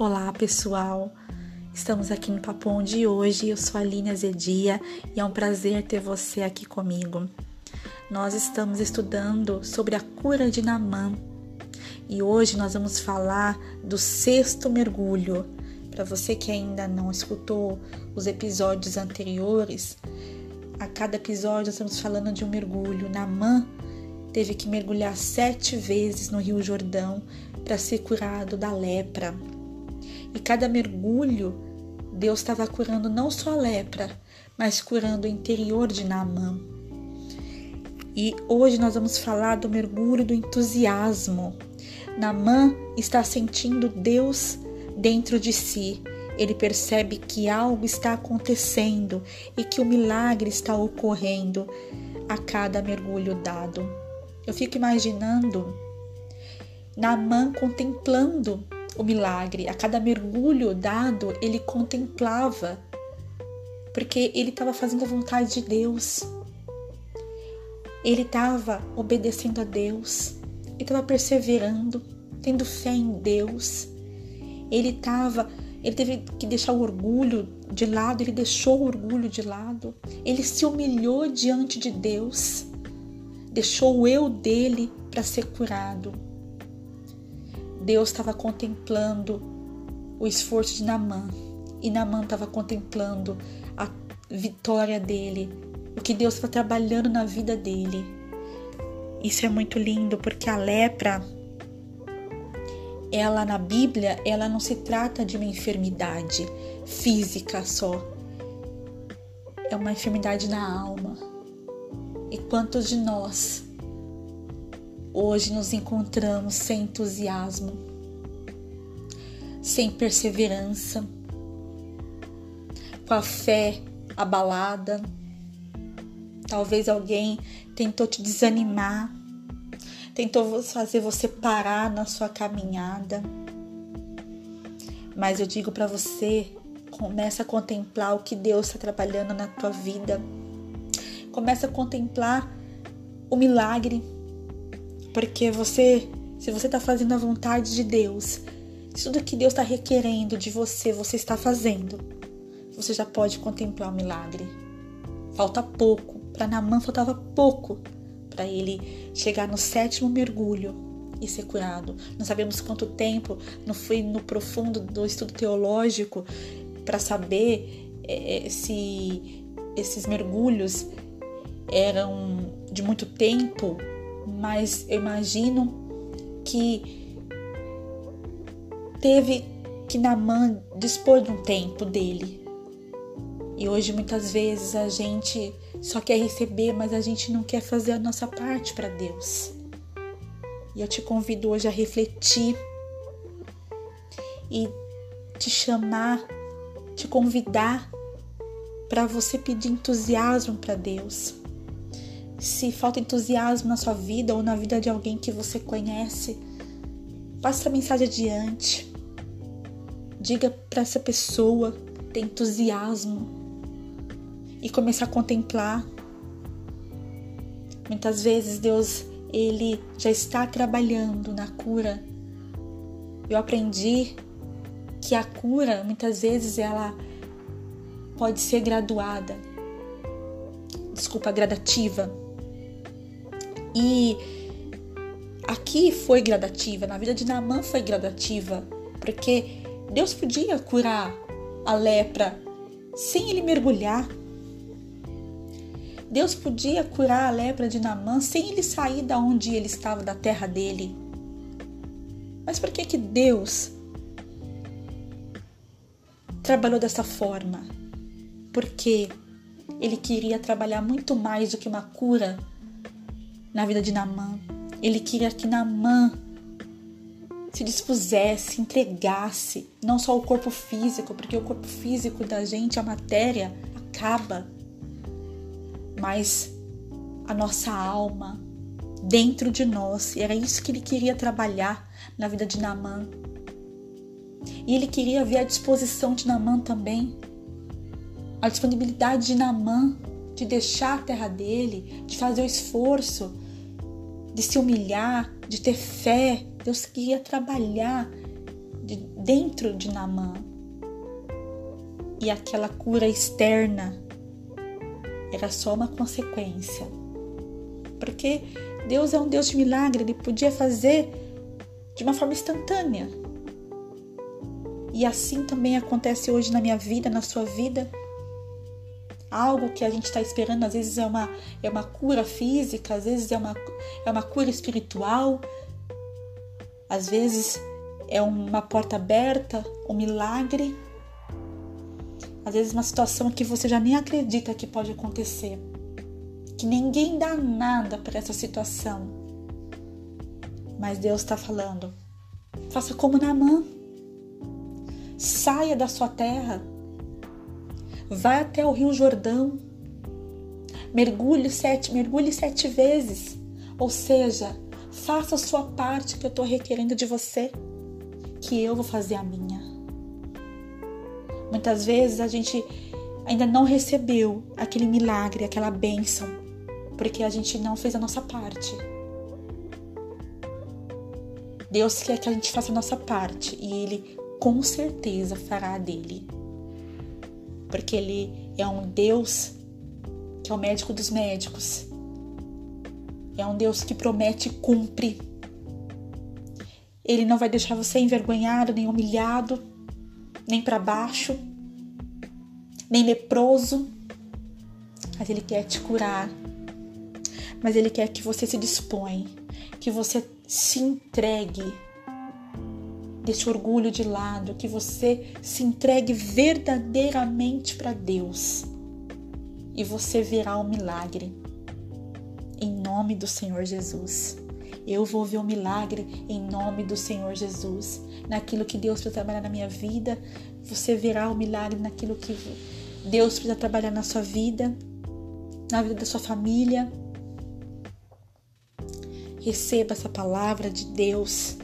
Olá, pessoal. Estamos aqui no Papão de hoje. Eu sou a Aline Azedia e é um prazer ter você aqui comigo. Nós estamos estudando sobre a cura de Namã e hoje nós vamos falar do sexto mergulho. Para você que ainda não escutou os episódios anteriores, a cada episódio estamos falando de um mergulho. Namã teve que mergulhar sete vezes no Rio Jordão para ser curado da lepra. E cada mergulho, Deus estava curando não só a lepra, mas curando o interior de Naamã. E hoje nós vamos falar do mergulho do entusiasmo. Naamã está sentindo Deus dentro de si. Ele percebe que algo está acontecendo e que o milagre está ocorrendo a cada mergulho dado. Eu fico imaginando Naamã contemplando o milagre. A cada mergulho dado, ele contemplava, porque ele estava fazendo a vontade de Deus. Ele estava obedecendo a Deus, ele estava perseverando, tendo fé em Deus. Ele estava, ele teve que deixar o orgulho de lado, ele deixou o orgulho de lado. Ele se humilhou diante de Deus. Deixou o eu dele para ser curado. Deus estava contemplando o esforço de Namã e Namã estava contemplando a vitória dele, o que Deus estava trabalhando na vida dele. Isso é muito lindo porque a lepra, ela na Bíblia, ela não se trata de uma enfermidade física só. É uma enfermidade na alma. E quantos de nós Hoje nos encontramos sem entusiasmo, sem perseverança, com a fé abalada. Talvez alguém tentou te desanimar, tentou fazer você parar na sua caminhada. Mas eu digo para você, começa a contemplar o que Deus está trabalhando na tua vida. Começa a contemplar o milagre porque você, se você está fazendo a vontade de Deus, se tudo que Deus está requerendo de você, você está fazendo, você já pode contemplar o milagre. Falta pouco. Para Namã faltava pouco para ele chegar no sétimo mergulho e ser curado. Não sabemos quanto tempo, não fui no profundo do estudo teológico para saber é, se esses mergulhos eram de muito tempo mas eu imagino que teve que Namã dispor de um tempo dele. E hoje muitas vezes a gente só quer receber, mas a gente não quer fazer a nossa parte para Deus. E eu te convido hoje a refletir e te chamar, te convidar para você pedir entusiasmo para Deus se falta entusiasmo na sua vida ou na vida de alguém que você conhece, passe a mensagem adiante. Diga para essa pessoa ter entusiasmo e começar a contemplar. Muitas vezes Deus ele já está trabalhando na cura. Eu aprendi que a cura muitas vezes ela pode ser graduada. Desculpa, gradativa. E aqui foi gradativa, na vida de Naamã foi gradativa, porque Deus podia curar a lepra sem ele mergulhar. Deus podia curar a lepra de Naamã sem ele sair da onde ele estava, da terra dele. Mas por que que Deus trabalhou dessa forma? Porque ele queria trabalhar muito mais do que uma cura na vida de Namã. Ele queria que Namã se dispusesse, entregasse, não só o corpo físico, porque o corpo físico da gente, a matéria, acaba, mas a nossa alma dentro de nós. E era isso que ele queria trabalhar na vida de Namã. E ele queria ver a disposição de Namã também, a disponibilidade de Namã de deixar a terra dele, de fazer o esforço, de se humilhar, de ter fé. Deus queria trabalhar de dentro de Namã. E aquela cura externa era só uma consequência. Porque Deus é um Deus de milagre, ele podia fazer de uma forma instantânea. E assim também acontece hoje na minha vida, na sua vida. Algo que a gente está esperando, às vezes é uma, é uma cura física, às vezes é uma, é uma cura espiritual, às vezes é uma porta aberta, um milagre. Às vezes uma situação que você já nem acredita que pode acontecer. Que ninguém dá nada para essa situação. Mas Deus está falando. Faça como Naamã. Saia da sua terra. Vá até o Rio Jordão. Mergulhe sete, mergulhe sete vezes. Ou seja, faça a sua parte que eu estou requerendo de você, que eu vou fazer a minha. Muitas vezes a gente ainda não recebeu aquele milagre, aquela bênção, porque a gente não fez a nossa parte. Deus quer que a gente faça a nossa parte e Ele com certeza fará dele. Porque Ele é um Deus que é o médico dos médicos. É um Deus que promete e cumpre. Ele não vai deixar você envergonhado, nem humilhado, nem para baixo, nem leproso. Mas Ele quer te curar. Mas Ele quer que você se dispõe, que você se entregue. Deixe o orgulho de lado, que você se entregue verdadeiramente para Deus. E você verá o milagre. Em nome do Senhor Jesus. Eu vou ver o milagre em nome do Senhor Jesus. Naquilo que Deus precisa trabalhar na minha vida, você verá o milagre naquilo que Deus precisa trabalhar na sua vida, na vida da sua família. Receba essa palavra de Deus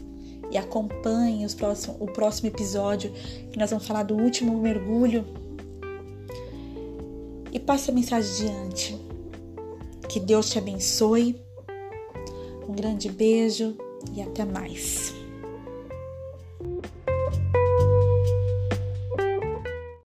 e acompanhe os o próximo episódio que nós vamos falar do último mergulho. E passe a mensagem adiante. Que Deus te abençoe. Um grande beijo e até mais.